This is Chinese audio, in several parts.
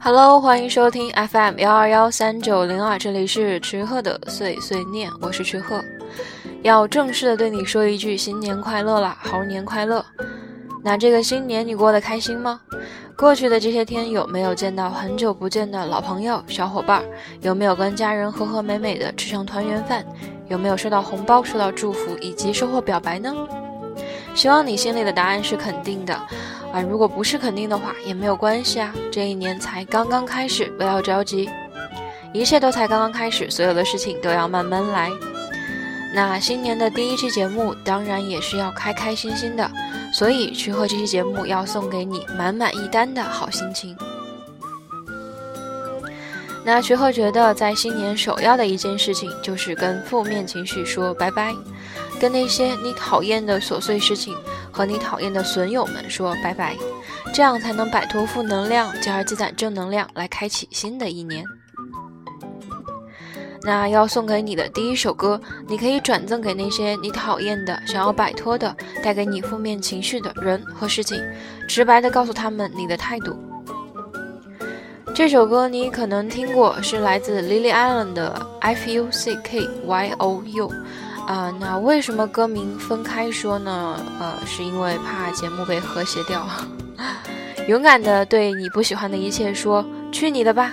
Hello，欢迎收听 FM 幺二幺三九零二，这里是池鹤的碎碎念，我是池鹤，要正式的对你说一句新年快乐啦，猴年快乐！那这个新年你过得开心吗？过去的这些天有没有见到很久不见的老朋友、小伙伴？有没有跟家人和和美美的吃上团圆饭？有没有收到红包、收到祝福以及收获表白呢？希望你心里的答案是肯定的。啊，如果不是肯定的话，也没有关系啊。这一年才刚刚开始，不要着急，一切都才刚刚开始，所有的事情都要慢慢来。那新年的第一期节目，当然也是要开开心心的，所以去和这期节目要送给你满满一单的好心情。那徐鹤觉得，在新年首要的一件事情，就是跟负面情绪说拜拜，跟那些你讨厌的琐碎事情。和你讨厌的损友们说拜拜，这样才能摆脱负能量，进而积攒正能量，来开启新的一年。那要送给你的第一首歌，你可以转赠给那些你讨厌的、想要摆脱的、带给你负面情绪的人和事情，直白的告诉他们你的态度。这首歌你可能听过，是来自 Lily Allen 的 F U C K Y O U。啊，那为什么歌名分开说呢？呃，是因为怕节目被和谐掉。勇敢的对你不喜欢的一切说：“去你的吧。”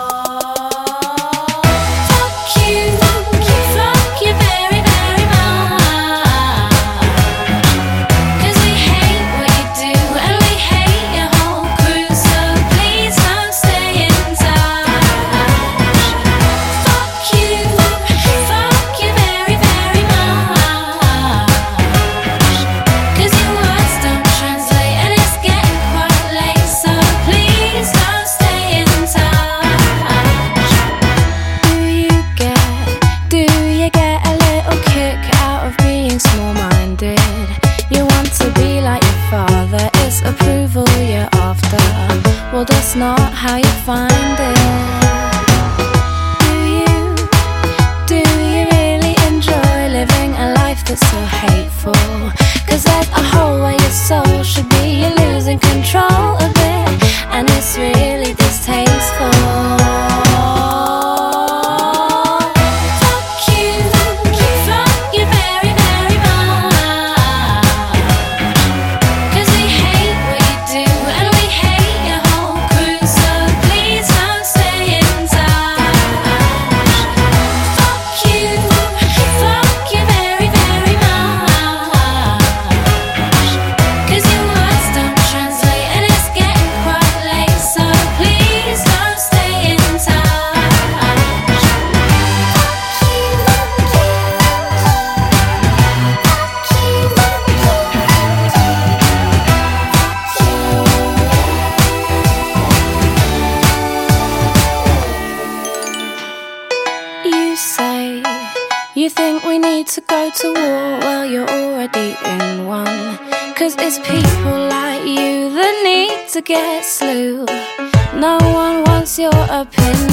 up in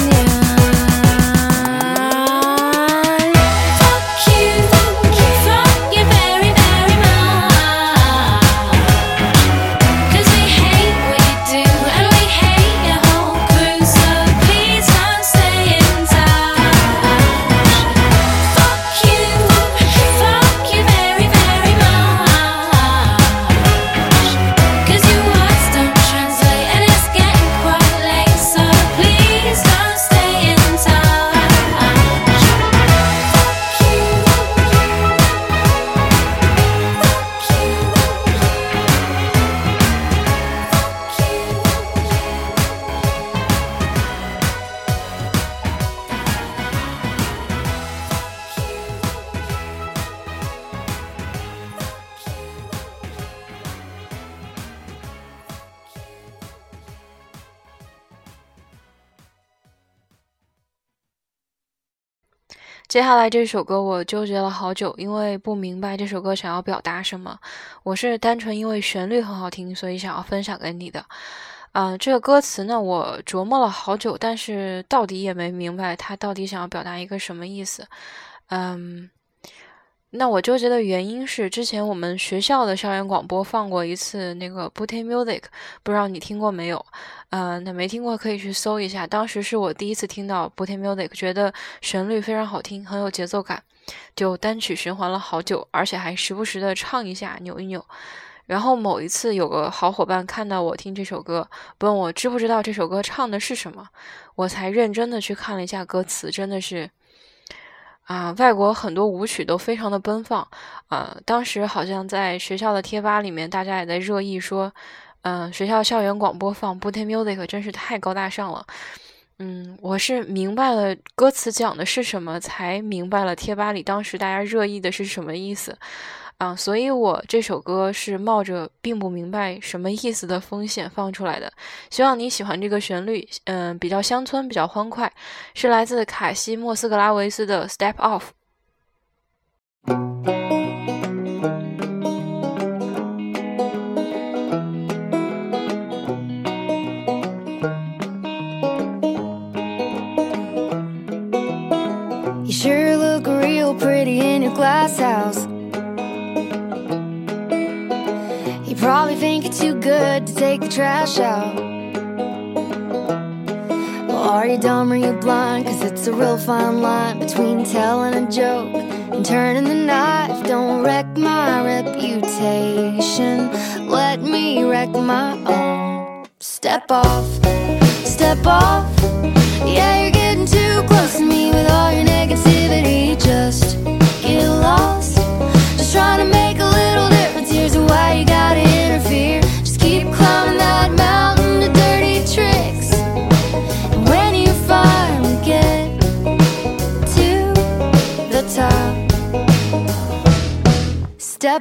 接下来这首歌我纠结了好久，因为不明白这首歌想要表达什么。我是单纯因为旋律很好听，所以想要分享给你的。嗯，这个歌词呢，我琢磨了好久，但是到底也没明白它到底想要表达一个什么意思。嗯。那我纠结的原因是，之前我们学校的校园广播放过一次那个 Booty Music，不知道你听过没有？呃，那没听过可以去搜一下。当时是我第一次听到 Booty Music，觉得旋律非常好听，很有节奏感，就单曲循环了好久，而且还时不时的唱一下，扭一扭。然后某一次，有个好伙伴看到我听这首歌，问我知不知道这首歌唱的是什么，我才认真的去看了一下歌词，真的是。啊，外国很多舞曲都非常的奔放，啊，当时好像在学校的贴吧里面，大家也在热议说，嗯，学校校园广播放 Booty Music 真是太高大上了。嗯，我是明白了歌词讲的是什么，才明白了贴吧里当时大家热议的是什么意思。啊，所以我这首歌是冒着并不明白什么意思的风险放出来的。希望你喜欢这个旋律，嗯，比较乡村，比较欢快，是来自卡西莫斯格拉维斯的《Step Off》。You sure look real pretty in your glass house. Think it's too good to take the trash out. Well, are you dumb or you blind? Cause it's a real fine line between telling a joke and turning the knife. Don't wreck my reputation. Let me wreck my own. Step off, step off. Yeah,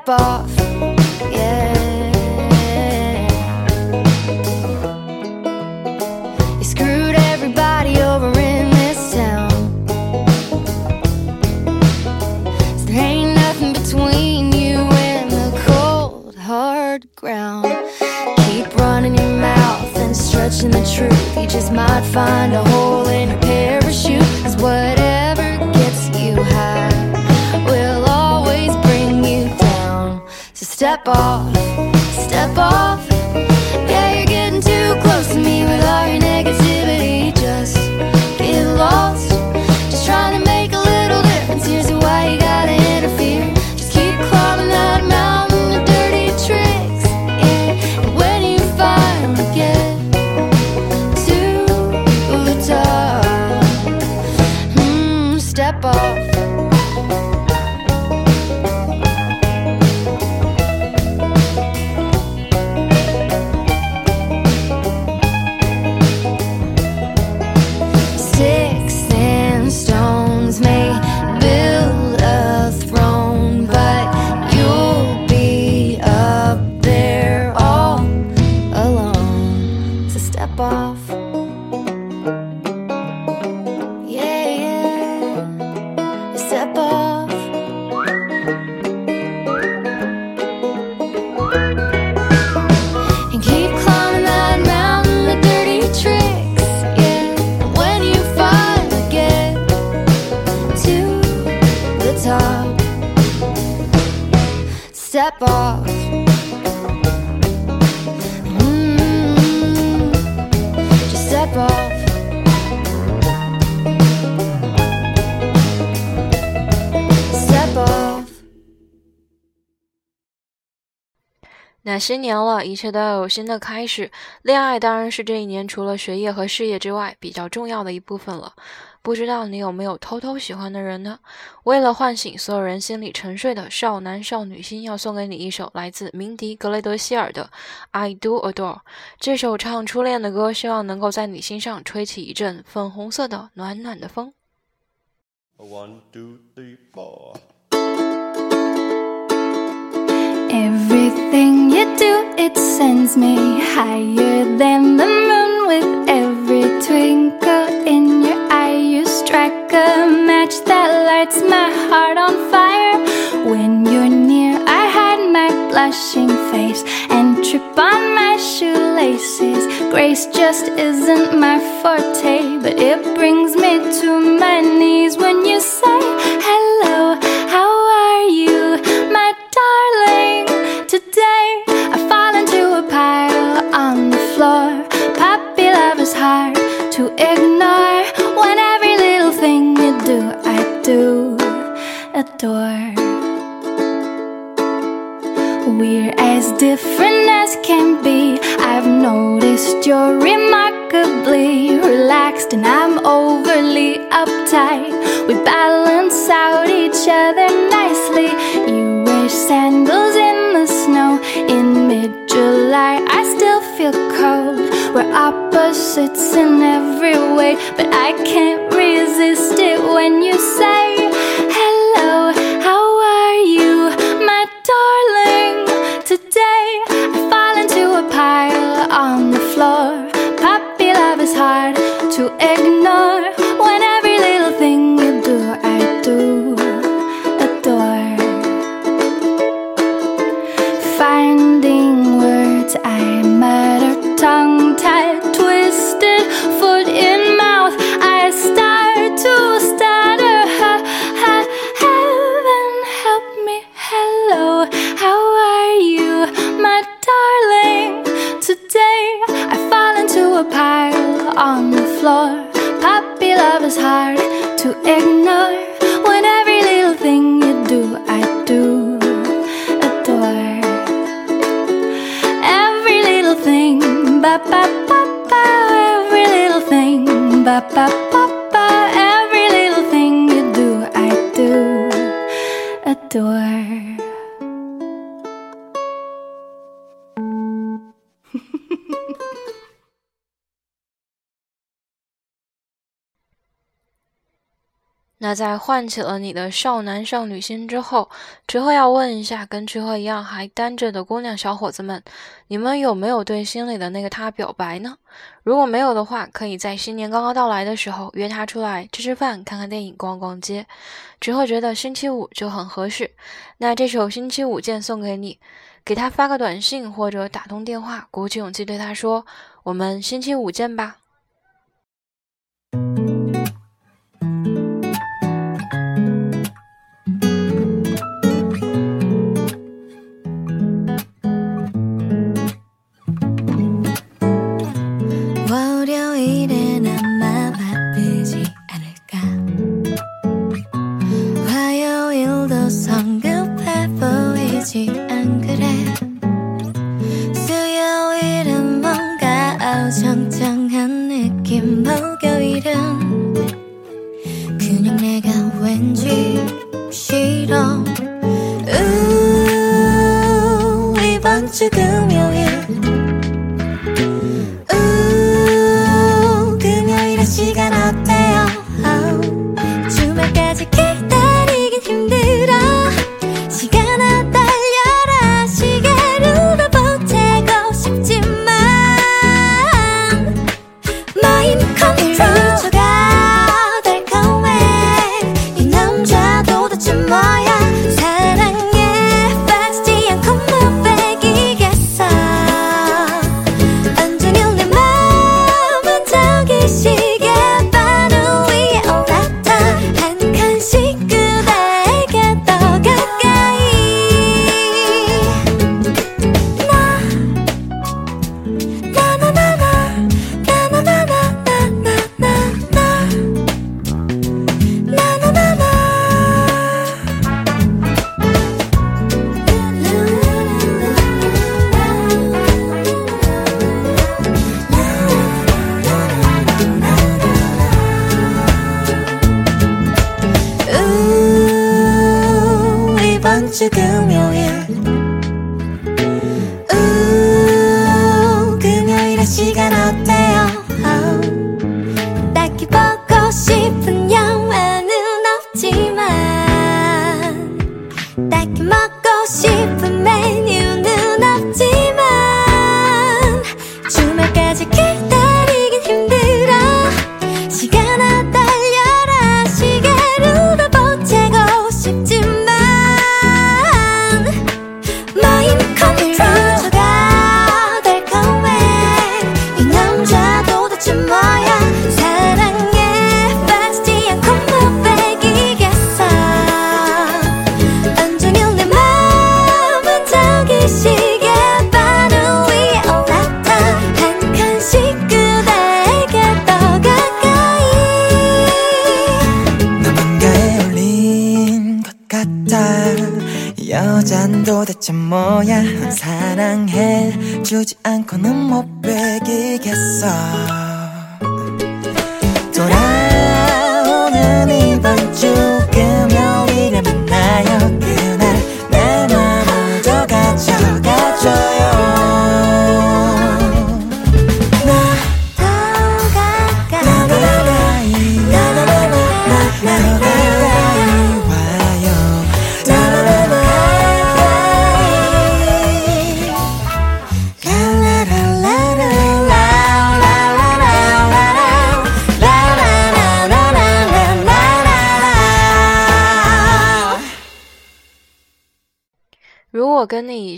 off, 新年了，一切都要有新的开始。恋爱当然是这一年除了学业和事业之外比较重要的一部分了。不知道你有没有偷偷喜欢的人呢？为了唤醒所有人心里沉睡的少男少女心，要送给你一首来自鸣笛·格雷德希尔的《I Do Adore》。这首唱初恋的歌，希望能够在你心上吹起一阵粉红色的暖暖的风。One, two, three, four. Everything you do, it sends me higher than the moon. With every twinkle in your eye, you strike a match that lights my heart on fire. When you're near, I hide my blushing face and trip on my shoelaces. Grace just isn't my forte, but it brings me to my knees when you say to ignore. When every little thing you do, I do adore. We're as different as can be. I've noticed you're remarkably relaxed, and I'm overly uptight. We balance out each other nicely. You wear sandals in the snow in mid July. I still feel cold. We're opposites in every way, but I can't resist it when you say 那在唤起了你的少男少女心之后，池鹤要问一下，跟池鹤一样还单着的姑娘小伙子们，你们有没有对心里的那个他表白呢？如果没有的话，可以在新年刚刚到来的时候约他出来吃吃饭、看看电影、逛逛街。池鹤觉得星期五就很合适。那这首《星期五见》送给你，给他发个短信或者打通电话，鼓起勇气对他说：“我们星期五见吧。” 시간 어때요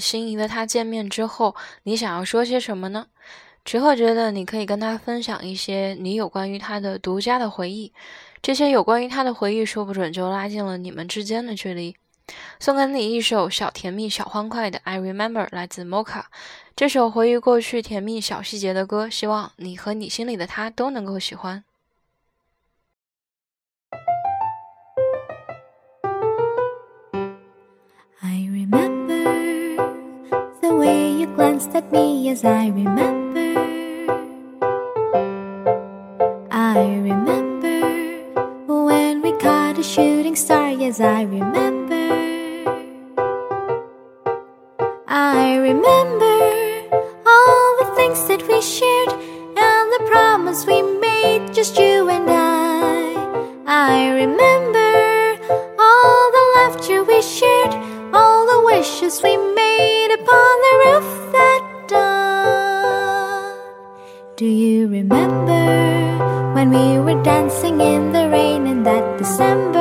心仪的他见面之后，你想要说些什么呢？池鹤觉得你可以跟他分享一些你有关于他的独家的回忆，这些有关于他的回忆，说不准就拉近了你们之间的距离。送给你一首小甜蜜、小欢快的《I Remember》，来自 Mocha。这首回忆过去甜蜜小细节的歌，希望你和你心里的他都能够喜欢。I remember the way you glanced at me as I remember. I remember when we caught a shooting star, yes, I remember. I remember all the things that we shared and the promise we made, just you and I. I remember all the laughter we shared, all the wishes we made dancing in the rain in that December?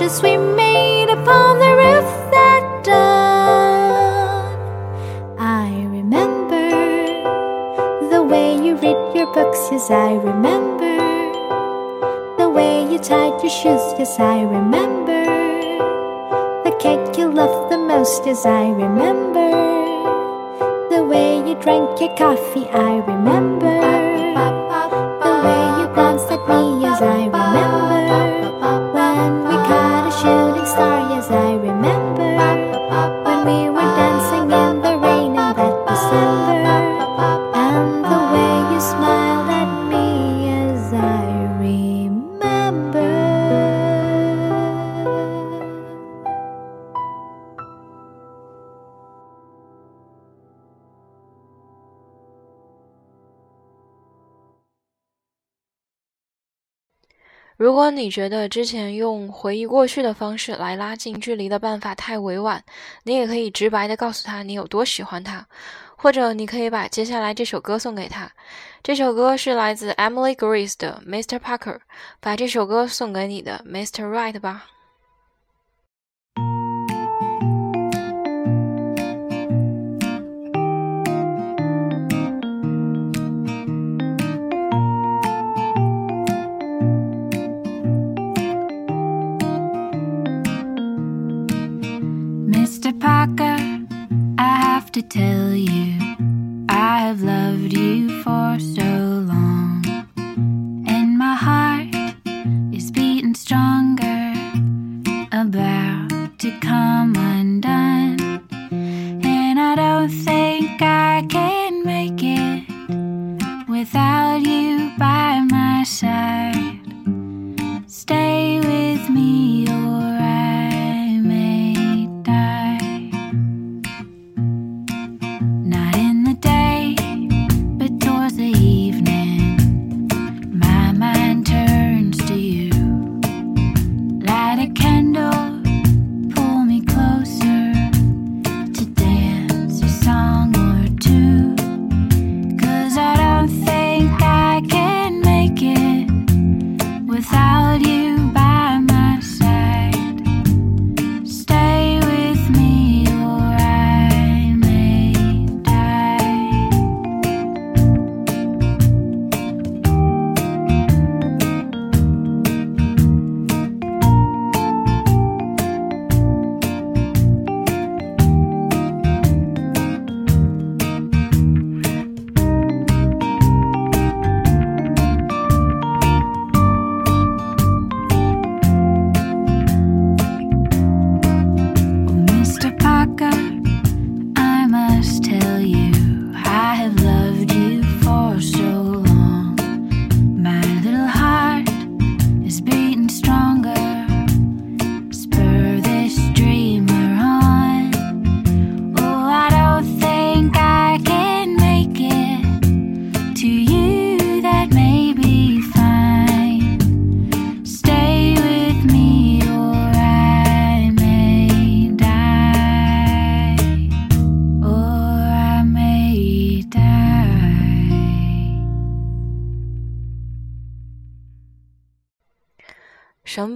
We made upon the roof that dawn. I remember the way you read your books, yes, I remember. The way you tied your shoes, yes, I remember. The cake you loved the most, yes, I remember. The way you drank your coffee, I remember. 你觉得之前用回忆过去的方式来拉近距离的办法太委婉，你也可以直白的告诉他你有多喜欢他，或者你可以把接下来这首歌送给他。这首歌是来自 Emily Grace 的 Mr. Parker，把这首歌送给你的 Mr. Right 吧。horse.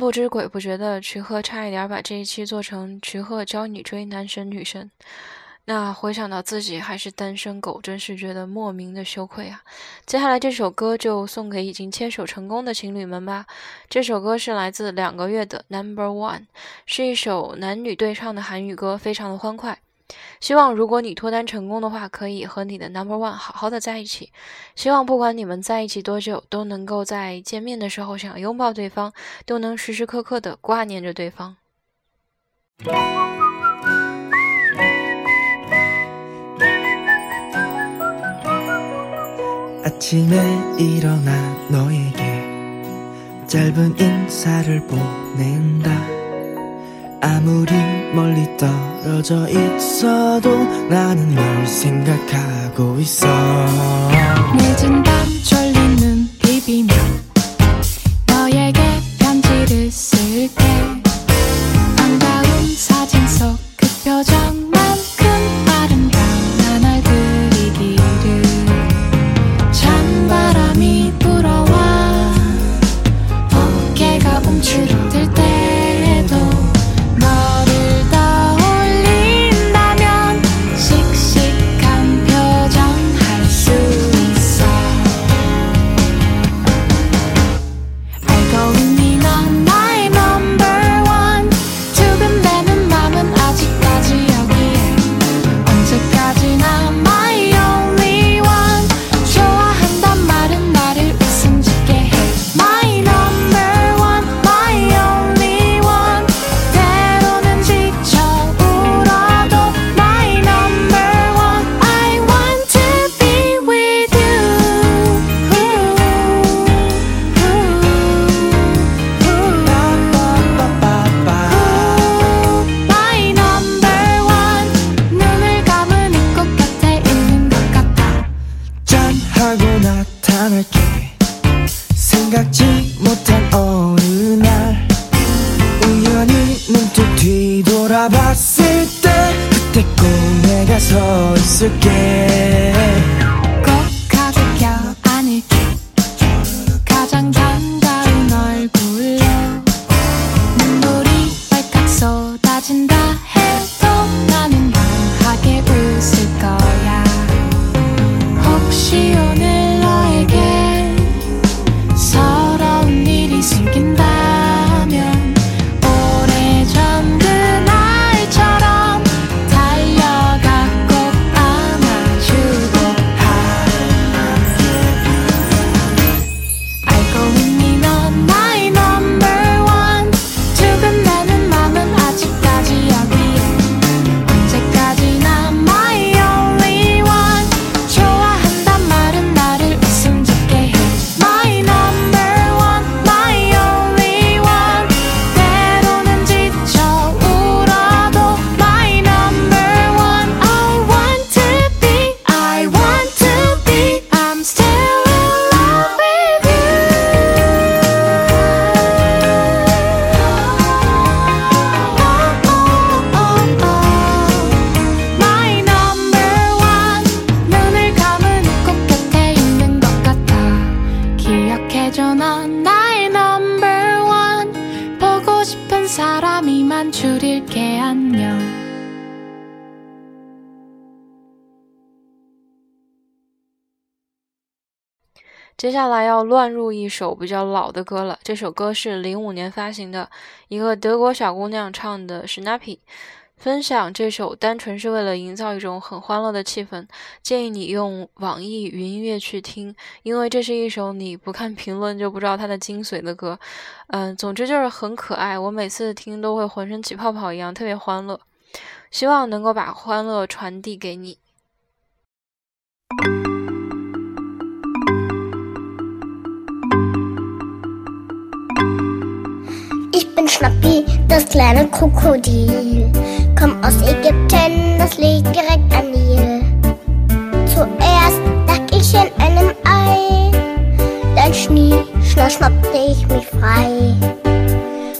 不知鬼不觉的，瞿鹤差一点把这一期做成瞿鹤教你追男神女神。那回想到自己还是单身狗，真是觉得莫名的羞愧啊！接下来这首歌就送给已经牵手成功的情侣们吧。这首歌是来自两个月的 Number One，是一首男女对唱的韩语歌，非常的欢快。希望如果你脱单成功的话，可以和你的 Number One 好好的在一起。希望不管你们在一起多久，都能够在见面的时候想拥抱对方，都能时时刻刻的挂念着对方。 아침에 일어나 너에게 짧은 인사를 보낸다 아무리 멀리 떨어져 있어도 나는 널 생각하고 있어. 늦은 밤 졸린 눈 비비며 너에게 편지를 쓸게 반가운 사진 속 그 표정 미친다. 接下来要乱入一首比较老的歌了，这首歌是零五年发行的，一个德国小姑娘唱的《Snappy》。分享这首单纯是为了营造一种很欢乐的气氛，建议你用网易云音乐去听，因为这是一首你不看评论就不知道它的精髓的歌。嗯，总之就是很可爱，我每次听都会浑身起泡泡一样，特别欢乐。希望能够把欢乐传递给你。Schnappi, das kleine Krokodil. Komm aus Ägypten, das liegt direkt an Nil. Zuerst lag ich in einem Ei, dann schnie, schna, schnappte ich mich frei.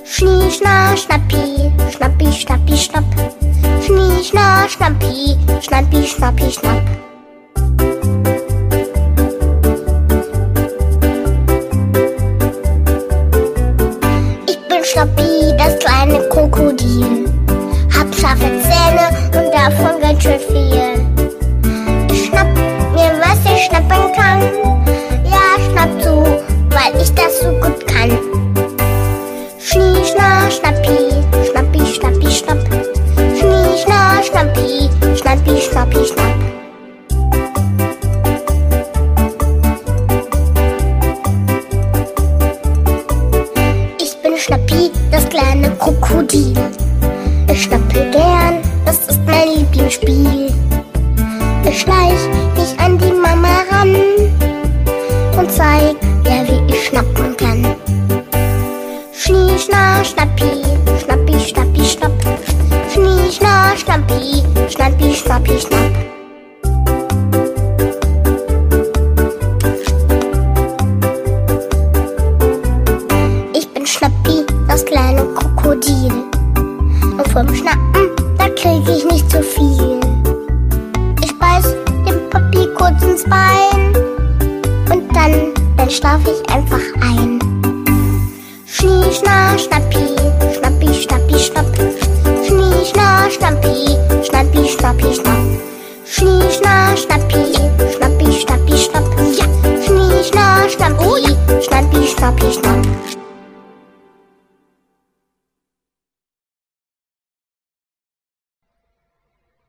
Schnie, schna, schnappi, schnappi, schnappi, schnapp. Schnie, schna, schnappi, schnappi, schnappi, schnapp. Schnappi, das kleine Krokodil. Hab scharfe Zähne und davon ganz schön viel.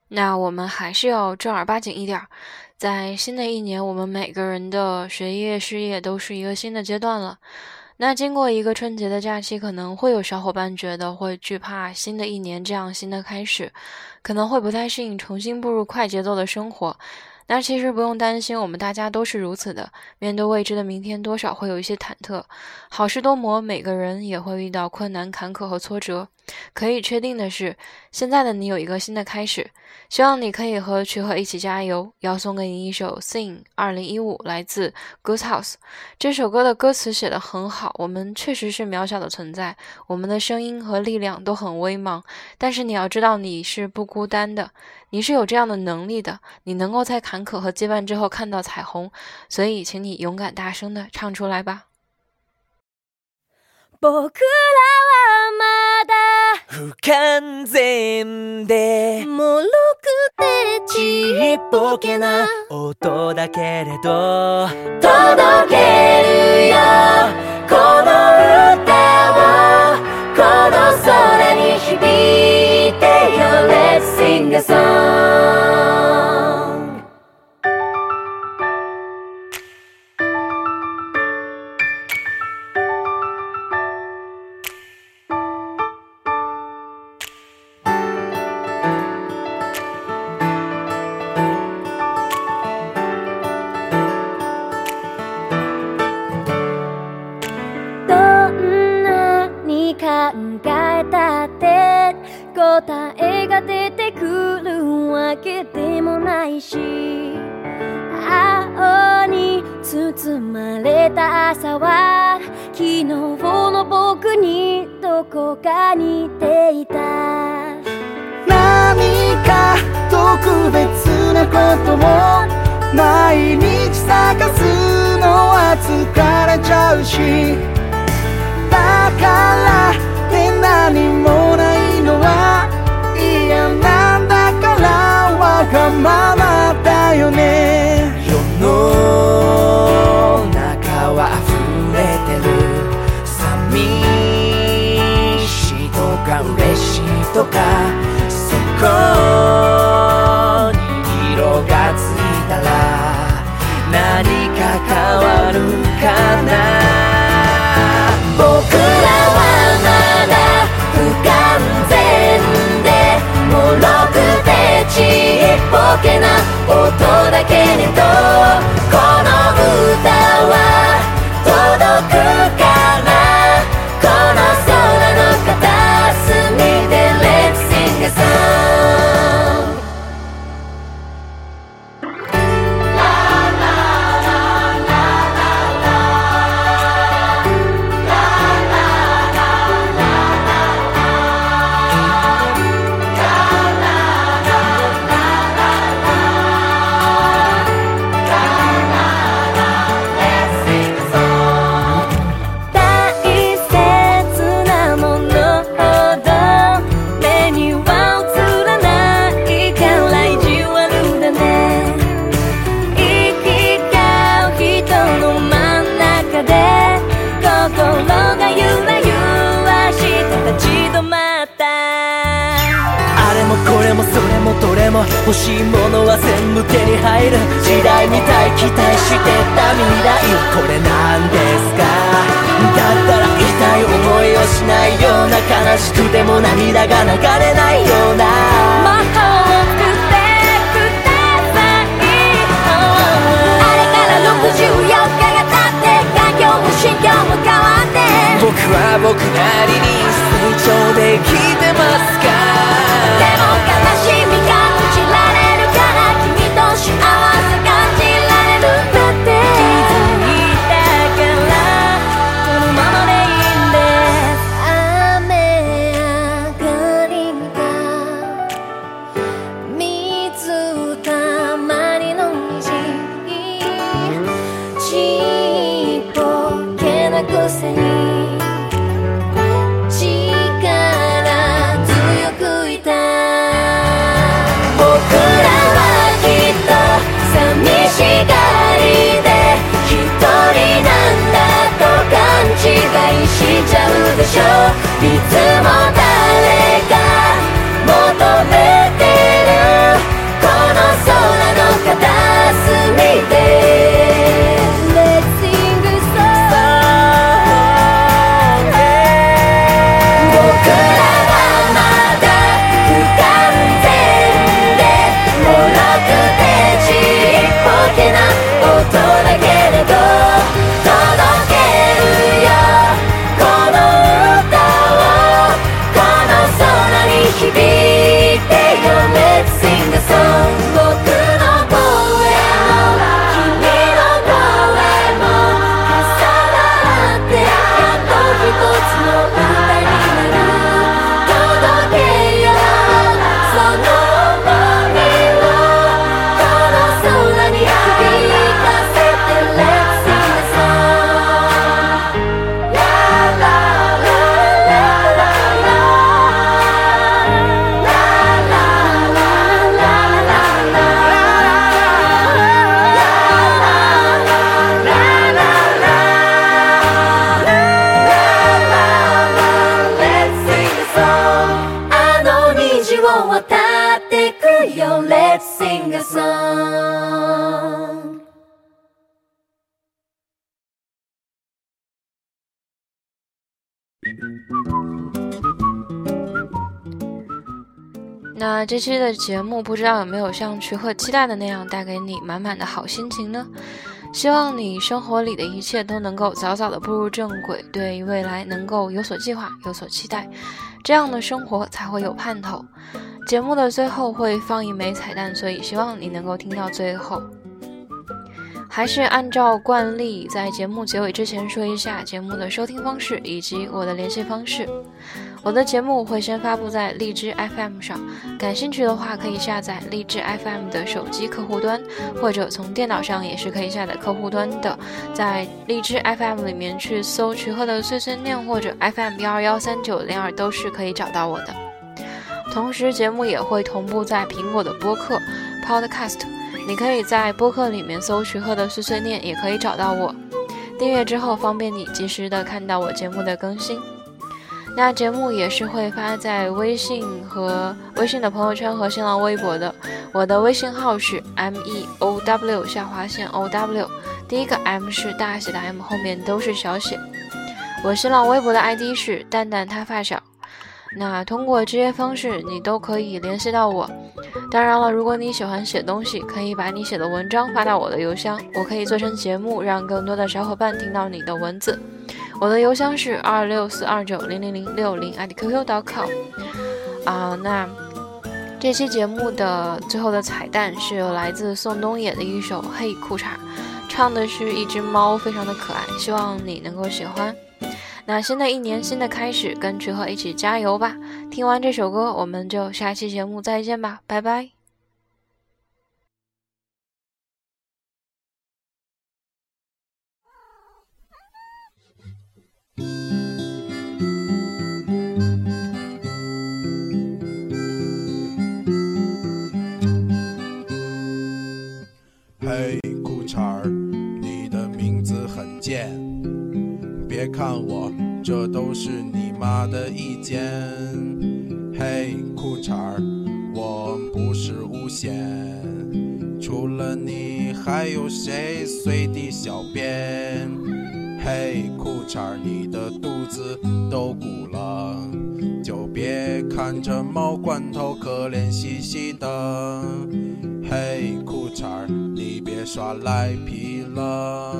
那我们还是要正儿八经一点儿，在新的一年，我们每个人的学业、事业都是一个新的阶段了。那经过一个春节的假期，可能会有小伙伴觉得会惧怕新的一年这样新的开始，可能会不太适应重新步入快节奏的生活。那其实不用担心，我们大家都是如此的。面对未知的明天，多少会有一些忐忑。好事多磨，每个人也会遇到困难、坎坷和挫折。可以确定的是，现在的你有一个新的开始。希望你可以和曲和一起加油。要送给你一首《Sing》，二零一五，来自 Good House。这首歌的歌词写得很好。我们确实是渺小的存在，我们的声音和力量都很微茫。但是你要知道，你是不孤单的，你是有这样的能力的，你能够在坎坷和羁绊之后看到彩虹。所以，请你勇敢大声的唱出来吧。僕らはまだ不完全で。脆くてちっぽけな音だけれど。届けるよ。この歌をこの空に響いてよ。Let's sing a song 出てくるわけでもないし青に包まれた朝は昨日の僕にどこか似ていた。何か特別なことを毎日探すのは疲れちゃうしだからって何もないのは嫌なんだからわがままだよね も欲しいものは全部手に入る時代みたい期待してた未来これなんですかだったら痛い思いをしないような悲しくても涙が流れないような魔法を作ってくださいあれから64日が経って環境も心境も変わって僕は僕なりに成長できてますか那这期的节目不知道有没有像徐鹤期待的那样带给你满满的好心情呢？希望你生活里的一切都能够早早的步入正轨，对未来能够有所计划、有所期待，这样的生活才会有盼头。节目的最后会放一枚彩蛋，所以希望你能够听到最后。还是按照惯例，在节目结尾之前说一下节目的收听方式以及我的联系方式。我的节目会先发布在荔枝 FM 上，感兴趣的话可以下载荔枝 FM 的手机客户端，或者从电脑上也是可以下载客户端的，在荔枝 FM 里面去搜“徐鹤的碎碎念”或者 FM 幺二幺三九零二都是可以找到我的。同时，节目也会同步在苹果的播客 Podcast，你可以在播客里面搜“徐鹤的碎碎念”，也可以找到我。订阅之后，方便你及时的看到我节目的更新。那节目也是会发在微信和微信的朋友圈和新浪微博的。我的微信号是 m e o w 下划线 o w，第一个 m 是大写的 M，后面都是小写。我新浪微博的 ID 是蛋蛋他发小。那通过这些方式，你都可以联系到我。当然了，如果你喜欢写东西，可以把你写的文章发到我的邮箱，我可以做成节目，让更多的小伙伴听到你的文字。我的邮箱是二六四二九零零零六零 at qq.com 啊，那这期节目的最后的彩蛋是有来自宋冬野的一首《嘿裤衩》，唱的是一只猫，非常的可爱，希望你能够喜欢。那新的一年新的开始，跟曲鹤一起加油吧！听完这首歌，我们就下期节目再见吧，拜拜。嘿，都是你妈的意见。嘿，裤衩儿，我不是无限。除了你，还有谁随地小便？嘿，裤衩，你的肚子都鼓了，就别看着猫罐头可怜兮兮的。嘿，裤衩，你别耍赖皮了，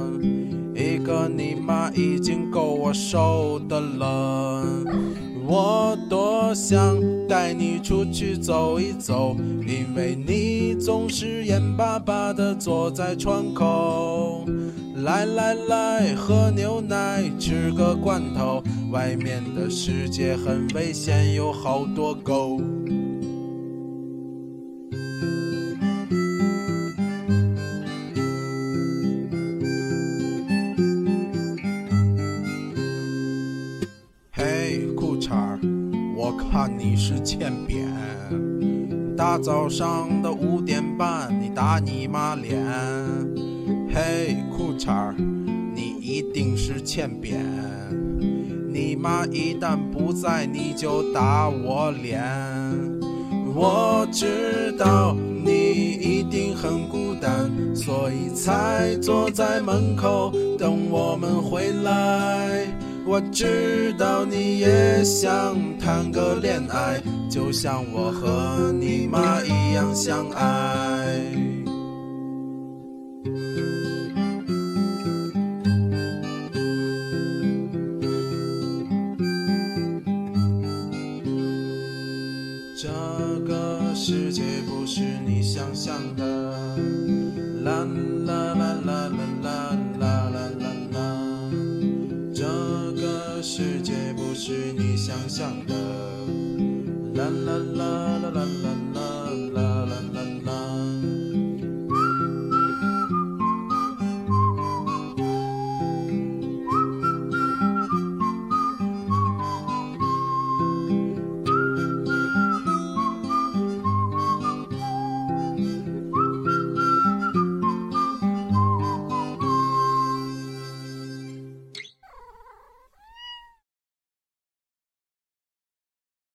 个你妈已经够我受的了。我多想带你出去走一走，因为你总是眼巴巴地坐在窗口。来来来，喝牛奶，吃个罐头，外面的世界很危险，有好多狗。你是欠扁。大早上的五点半，你打你妈脸。嘿，裤衩儿，你一定是欠扁。你妈一旦不在，你就打我脸。我知道你一定很孤单，所以才坐在门口等我们回来。我知道你也想谈个恋爱，就像我和你妈一样相爱。